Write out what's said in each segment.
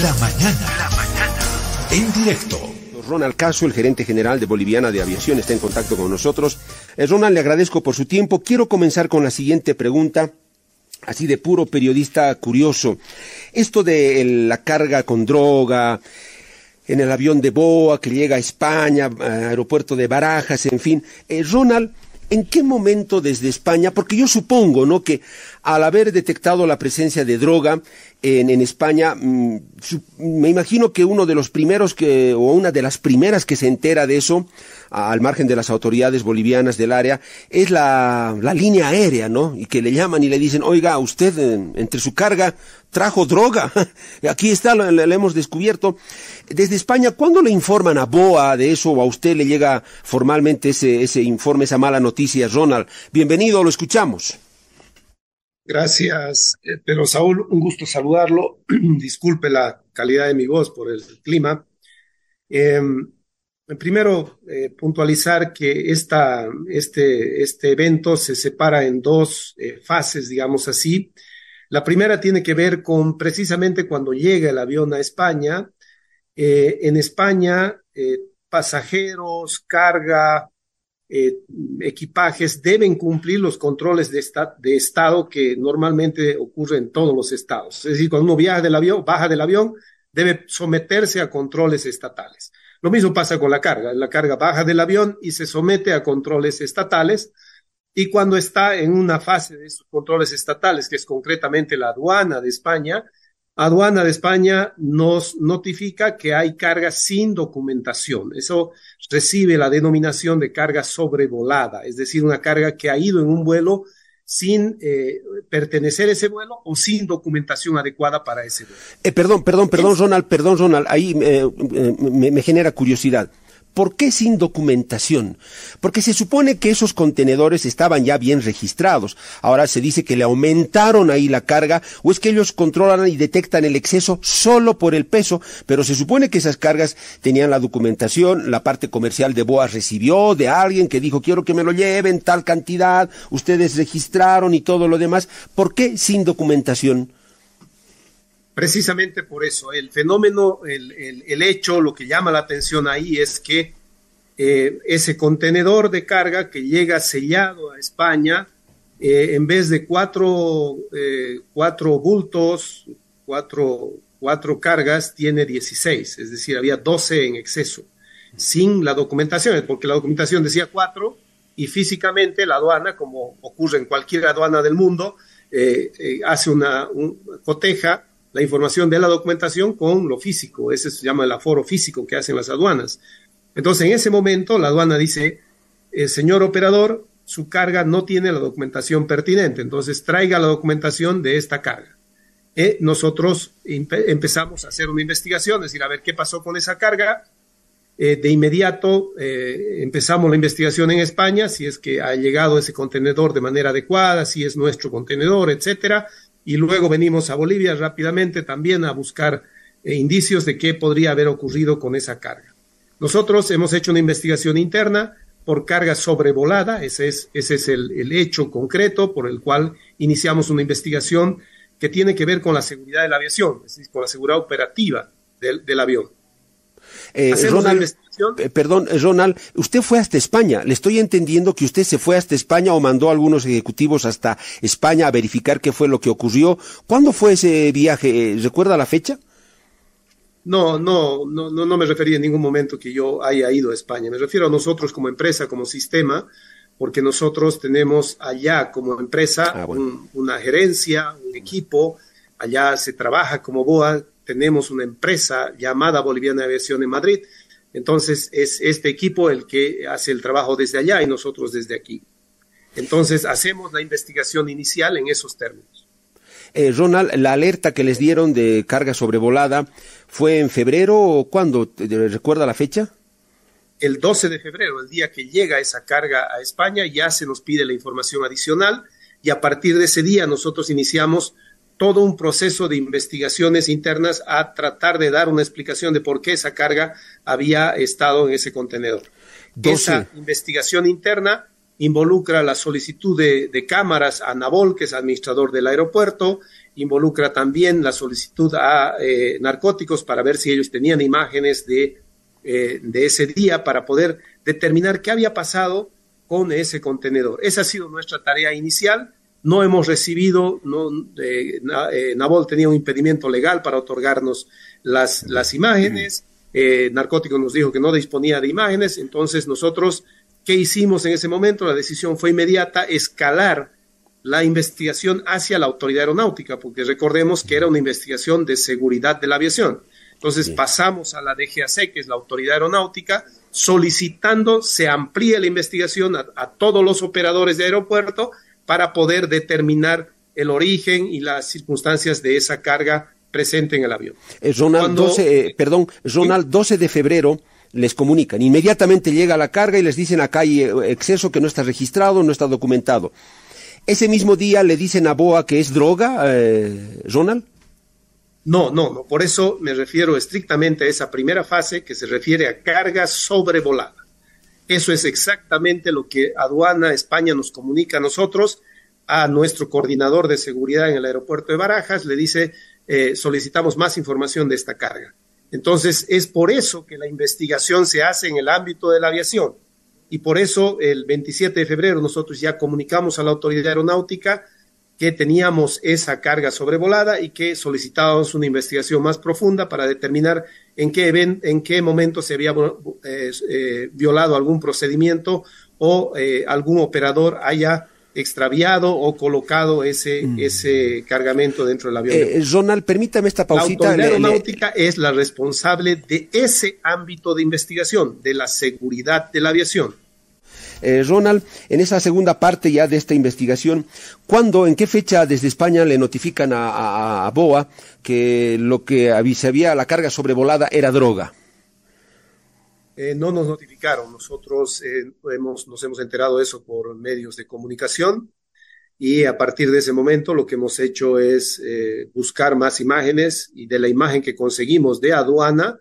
La mañana. La mañana. En directo. Ronald Caso, el gerente general de Boliviana de Aviación, está en contacto con nosotros. Eh, Ronald, le agradezco por su tiempo. Quiero comenzar con la siguiente pregunta así de puro periodista curioso. Esto de la carga con droga en el avión de Boa que llega a España, aeropuerto de Barajas, en fin. Eh, Ronald, ¿en qué momento desde España? Porque yo supongo, ¿no? Que al haber detectado la presencia de droga en, España, mm, me imagino que uno de los primeros que, o una de las primeras que se entera de eso, al margen de las autoridades bolivianas del área, es la, la línea aérea, ¿no? Y que le llaman y le dicen, oiga, usted entre su carga trajo droga. Aquí está, lo, hemos descubierto. Desde España, ¿cuándo le informan a BOA de eso o a usted le llega formalmente ese, ese informe, esa mala noticia, Ronald? Bienvenido, lo escuchamos. Gracias, pero Saúl, un gusto saludarlo. Disculpe la calidad de mi voz por el clima. Eh, primero, eh, puntualizar que este, este evento se separa en dos eh, fases, digamos así. La primera tiene que ver con precisamente cuando llega el avión a España. Eh, en España, pasajeros, carga, equipajes deben cumplir los controles de, esta, de, estado que normalmente ocurren en todos los estados. Es decir, cuando uno viaja del avión, baja del avión, debe someterse a controles estatales. Lo mismo pasa con la carga. La carga baja del avión y se somete a controles estatales. Y cuando está en una fase de esos controles estatales, que es concretamente la aduana de España, Aduana de España nos notifica que hay carga sin documentación. Eso recibe la denominación de carga sobrevolada, es decir, una carga que ha ido en un vuelo sin eh, pertenecer a ese vuelo o sin documentación adecuada para ese vuelo. Eh, perdón, perdón, perdón, Ronald, perdón, Ronald, ahí eh, me, me genera curiosidad. ¿Por qué sin documentación? Porque se supone que esos contenedores estaban ya bien registrados. Ahora se dice que le aumentaron ahí la carga o es que ellos controlan y detectan el exceso solo por el peso, pero se supone que esas cargas tenían la documentación, la parte comercial de Boa recibió de alguien que dijo quiero que me lo lleven tal cantidad, ustedes registraron y todo lo demás. ¿Por qué sin documentación? Precisamente por eso, el fenómeno, el, hecho, lo que llama la atención ahí es que eh, ese contenedor de carga que llega sellado a España, eh, en vez de cuatro, eh, cuatro bultos, cuatro, cuatro cargas, tiene 16, es decir, había 12 en exceso, sin la documentación, porque la documentación decía cuatro y físicamente la aduana, como ocurre en cualquier aduana del mundo, hace una un, coteja la información de la documentación con lo físico. Ese se llama el aforo físico que hacen las aduanas. Entonces, en ese momento, la aduana dice, eh, señor operador, su carga no tiene la documentación pertinente, entonces traiga la documentación de esta carga. Eh, nosotros empezamos a hacer una investigación, es decir, a ver qué pasó con esa carga. Eh, de inmediato empezamos la investigación en España, si es que ha llegado ese contenedor de manera adecuada, si es nuestro contenedor, etcétera y luego venimos a Bolivia rápidamente también a buscar eh, indicios de qué podría haber ocurrido con esa carga. Nosotros hemos hecho una investigación interna por carga sobrevolada, ese es, ese es el, el, hecho concreto por el cual iniciamos una investigación que tiene que ver con la seguridad de la aviación, es decir, con la seguridad operativa del, del avión. Eh, Ronald, perdón, Ronald, usted fue hasta España. Le estoy entendiendo que usted se fue hasta España o mandó a algunos ejecutivos hasta España a verificar qué fue lo que ocurrió. ¿Cuándo fue ese viaje? ¿Recuerda la fecha? No, no, no, no, no me refería en ningún momento que yo haya ido a España. Me refiero a nosotros como empresa, como sistema, porque nosotros tenemos allá como empresa ah, bueno. un, una gerencia, un equipo, allá se trabaja como BOA, tenemos una empresa llamada Boliviana Aviación en Madrid. Entonces es este equipo el que hace el trabajo desde allá y nosotros desde aquí. Entonces hacemos la investigación inicial en esos términos. Eh, Ronald, la alerta que les dieron de carga sobrevolada fue en febrero o cuándo? ¿Recuerda la fecha? El 12 de febrero, el día que llega esa carga a España, ya se nos pide la información adicional y a partir de ese día nosotros iniciamos todo un proceso de investigaciones internas a tratar de dar una explicación de por qué esa carga había estado en ese contenedor. 12. Esa investigación interna involucra la solicitud de, cámaras a Nabol, que es administrador del aeropuerto, involucra también la solicitud a eh, narcóticos para ver si ellos tenían imágenes de, eh, de ese día para poder determinar qué había pasado con ese contenedor. Esa ha sido nuestra tarea inicial. No hemos recibido, no, eh, Nabol tenía un impedimento legal para otorgarnos las, las imágenes. Narcóticos nos dijo que no disponía de imágenes, entonces nosotros ¿Qué hicimos en ese momento? La decisión fue inmediata, escalar la investigación hacia la autoridad aeronáutica, porque recordemos que era una investigación de seguridad de la aviación. Entonces pasamos a la DGAC, que es la autoridad aeronáutica, solicitando se amplíe la investigación a, todos los operadores de aeropuerto para poder determinar el origen y las circunstancias de esa carga presente en el avión. Eh, Ronald, 12, eh, perdón, Ronald, 12 de febrero les comunican. Inmediatamente llega la carga y les dicen acá hay eh, exceso que no está registrado, no está documentado. Ese mismo día le dicen a Boa que es droga, eh, Ronald. No, no, no. Por eso me refiero estrictamente a esa primera fase que se refiere a carga sobrevolada. Eso es exactamente lo que Aduana España nos comunica a nosotros, a nuestro coordinador de seguridad en el aeropuerto de Barajas, le dice, eh, solicitamos más información de esta carga. Entonces, es por eso que la investigación se hace en el ámbito de la aviación. Y por eso, el 27 de febrero, nosotros ya comunicamos a la autoridad aeronáutica que teníamos esa carga sobrevolada y que solicitábamos una investigación más profunda para determinar en qué, en qué momento se había eh, eh, violado algún procedimiento o eh, algún operador haya extraviado o colocado ese, mm. ese cargamento dentro del avión. Eh, Ronald, permítame esta pausita. La autoridad aeronáutica es la responsable de ese ámbito de investigación, de la seguridad de la aviación. Eh, Ronald, en esa segunda parte ya de esta investigación, ¿cuándo, en qué fecha desde España le notifican a, BOA que lo que se había la carga sobrevolada era droga? Eh, no nos notificaron. Nosotros eh, hemos, nos hemos enterado de eso por medios de comunicación y a partir de ese momento lo que hemos hecho es eh, buscar más imágenes y de la imagen que conseguimos de aduana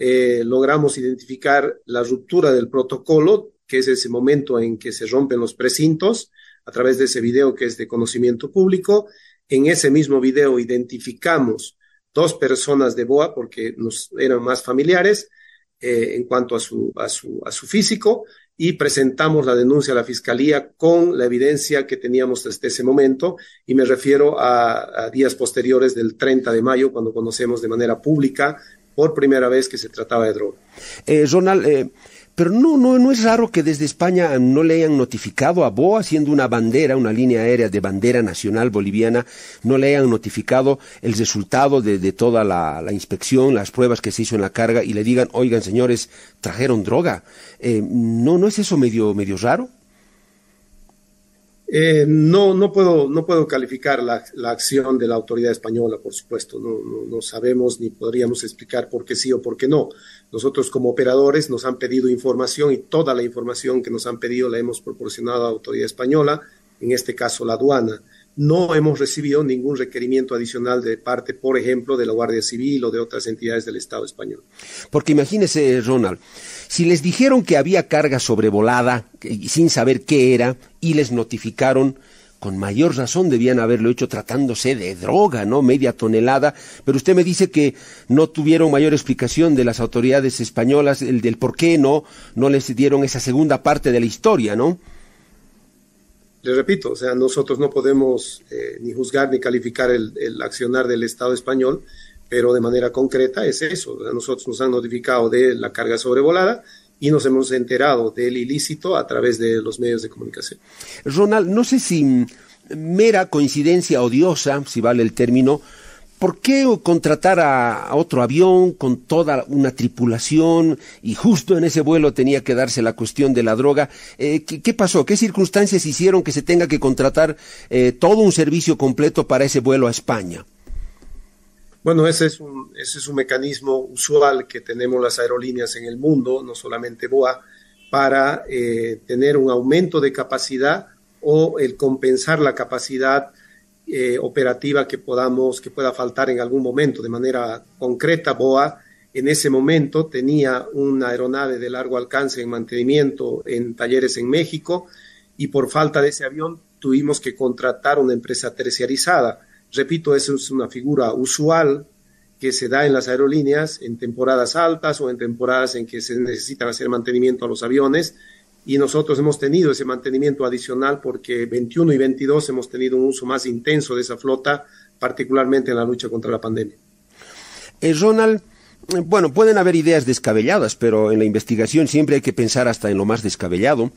logramos identificar la ruptura del protocolo, que es ese momento en que se rompen los precintos a través de ese video que es de conocimiento público. En ese mismo video identificamos dos personas de BOA porque nos eran más familiares eh, en cuanto a su, a, su, a su físico y presentamos la denuncia a la Fiscalía con la evidencia que teníamos desde ese momento y me refiero a, días posteriores del 30 de mayo cuando conocemos de manera pública por primera vez que se trataba de droga. Eh, Ronald, eh, pero no, no, no es raro que desde España no le hayan notificado a BOA, siendo una bandera, una línea aérea de bandera nacional boliviana, no le hayan notificado el resultado de, toda la, inspección, las pruebas que se hizo en la carga y le digan, oigan señores, trajeron droga. Eh, ¿No no es eso medio, medio raro? Eh, no, no puedo, no puedo calificar la, acción de la autoridad española, por supuesto. No, no, sabemos ni podríamos explicar por qué sí o por qué no. Nosotros como operadores nos han pedido información y toda la información que nos han pedido la hemos proporcionado a la autoridad española, en este caso la aduana. No hemos recibido ningún requerimiento adicional de parte, por ejemplo, de la Guardia Civil o de otras entidades del Estado español. Porque imagínese, Ronald, si les dijeron que había carga sobrevolada sin saber qué era y les notificaron, con mayor razón debían haberlo hecho tratándose de droga, ¿no? Media tonelada. Pero usted me dice que no tuvieron mayor explicación de las autoridades españolas, el del por qué no, no les dieron esa segunda parte de la historia, ¿no? Le repito, o sea, nosotros no podemos eh, ni juzgar ni calificar el, accionar del Estado español, pero de manera concreta es eso. nosotros nos han notificado de la carga sobrevolada y nos hemos enterado del ilícito a través de los medios de comunicación. Ronald, no sé si mera coincidencia odiosa, si vale el término, ¿por qué contratar a, otro avión con toda una tripulación y justo en ese vuelo tenía que darse la cuestión de la droga? Eh, ¿qué, pasó? ¿Qué circunstancias hicieron que se tenga que contratar eh, todo un servicio completo para ese vuelo a España? Bueno, ese es, un, ese es un mecanismo usual que tenemos las aerolíneas en el mundo, no solamente BOA, para eh, tener un aumento de capacidad o el compensar la capacidad eh, operativa que podamos, que pueda faltar en algún momento. De manera concreta, BOA en ese momento tenía una aeronave de largo alcance en mantenimiento en talleres en México y por falta de ese avión tuvimos que contratar una empresa terciarizada. Repito, eso es una figura usual que se da en las aerolíneas en temporadas altas o en temporadas en que se necesitan hacer mantenimiento a los aviones y nosotros hemos tenido ese mantenimiento adicional porque 21 y 22 hemos tenido un uso más intenso de esa flota, particularmente en la lucha contra la pandemia. Eh, Ronald, eh, bueno, pueden haber ideas descabelladas, pero en la investigación siempre hay que pensar hasta en lo más descabellado.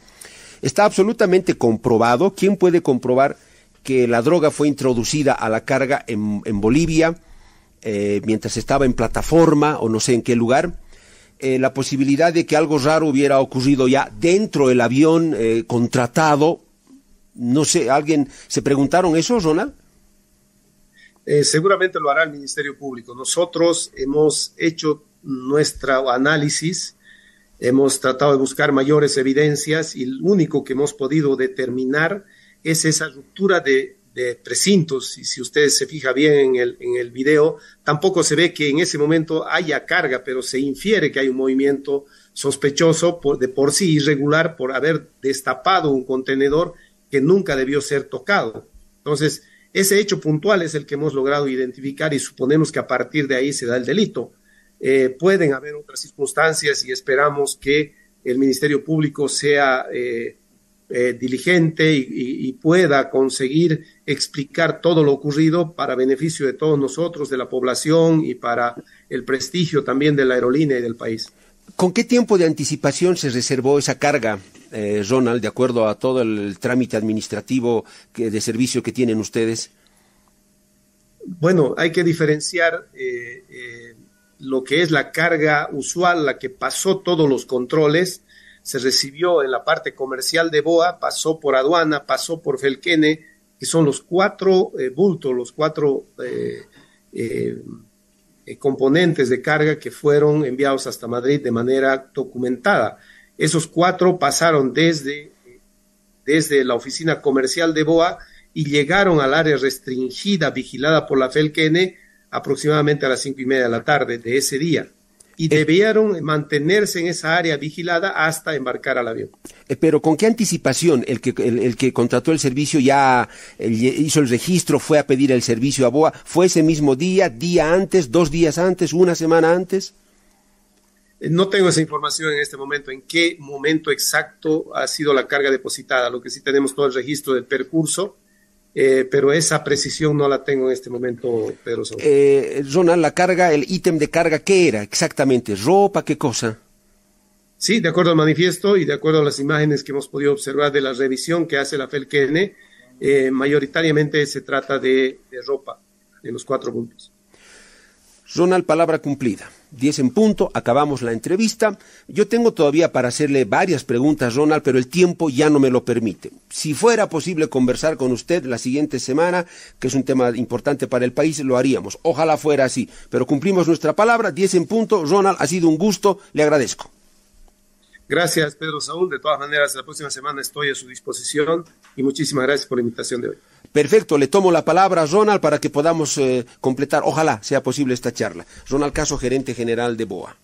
Está absolutamente comprobado, ¿quién puede comprobar que la droga fue introducida a la carga en, en Bolivia eh, mientras estaba en plataforma o no sé en qué lugar? Eh, la posibilidad de que algo raro hubiera ocurrido ya dentro del avión eh, contratado. No sé, ¿alguien se preguntaron eso, Ronald? Eh, seguramente lo hará el Ministerio Público. Nosotros hemos hecho nuestro análisis, hemos tratado de buscar mayores evidencias y lo único que hemos podido determinar es esa ruptura de, de precintos. Y si ustedes se fija bien en el, en el video, tampoco se ve que en ese momento haya carga, pero se infiere que hay un movimiento sospechoso por, de por sí irregular por haber destapado un contenedor que nunca debió ser tocado. Entonces, ese hecho puntual es el que hemos logrado identificar y suponemos que a partir de ahí se da el delito. Eh, pueden haber otras circunstancias y esperamos que el Ministerio Público sea eh, eh, diligente y, y, pueda conseguir explicar todo lo ocurrido para beneficio de todos nosotros, de la población y para el prestigio también de la aerolínea y del país. ¿Con qué tiempo de anticipación se reservó esa carga, eh, Ronald, de acuerdo a todo el trámite administrativo que, de servicio que tienen ustedes? Bueno, hay que diferenciar eh, eh, lo que es la carga usual, la que pasó todos los controles, se recibió en la parte comercial de BOA, pasó por aduana, pasó por Felquene, que son los cuatro eh, bultos, los cuatro eh, eh, componentes de carga que fueron enviados hasta Madrid de manera documentada. Esos cuatro pasaron desde, desde la oficina comercial de BOA y llegaron al área restringida vigilada por la FELQN aproximadamente a las cinco y media de la tarde de ese día y debieron mantenerse en esa área vigilada hasta embarcar al avión. Eh, pero ¿con qué anticipación el que, el, el que contrató el servicio ya el, hizo el registro, fue a pedir el servicio a BOA? ¿Fue ese mismo día, día antes, dos días antes, una semana antes? No tengo esa información en este momento, en qué momento exacto ha sido la carga depositada. Lo que sí tenemos todo el registro del percurso, eh, pero esa precisión no la tengo en este momento, Pedro. Eh, Ronald, la carga, el ítem de carga, ¿qué era exactamente? ¿Ropa? ¿Qué cosa? Sí, de acuerdo al manifiesto y de acuerdo a las imágenes que hemos podido observar de la revisión que hace la FELQN, eh, mayoritariamente se trata de, de ropa, de los cuatro puntos. Ronald, palabra cumplida. Diez en punto, acabamos la entrevista. Yo tengo todavía para hacerle varias preguntas, Ronald, pero el tiempo ya no me lo permite. Si fuera posible conversar con usted la siguiente semana, que es un tema importante para el país, lo haríamos. Ojalá fuera así. Pero cumplimos nuestra palabra, diez en punto. Ronald, ha sido un gusto, le agradezco. Gracias, Pedro Saúl. De todas maneras, la próxima semana estoy a su disposición y muchísimas gracias por la invitación de hoy. Perfecto, le tomo la palabra a Ronald para que podamos eh, completar, ojalá sea posible esta charla. Ronald Caso, gerente general de BOA.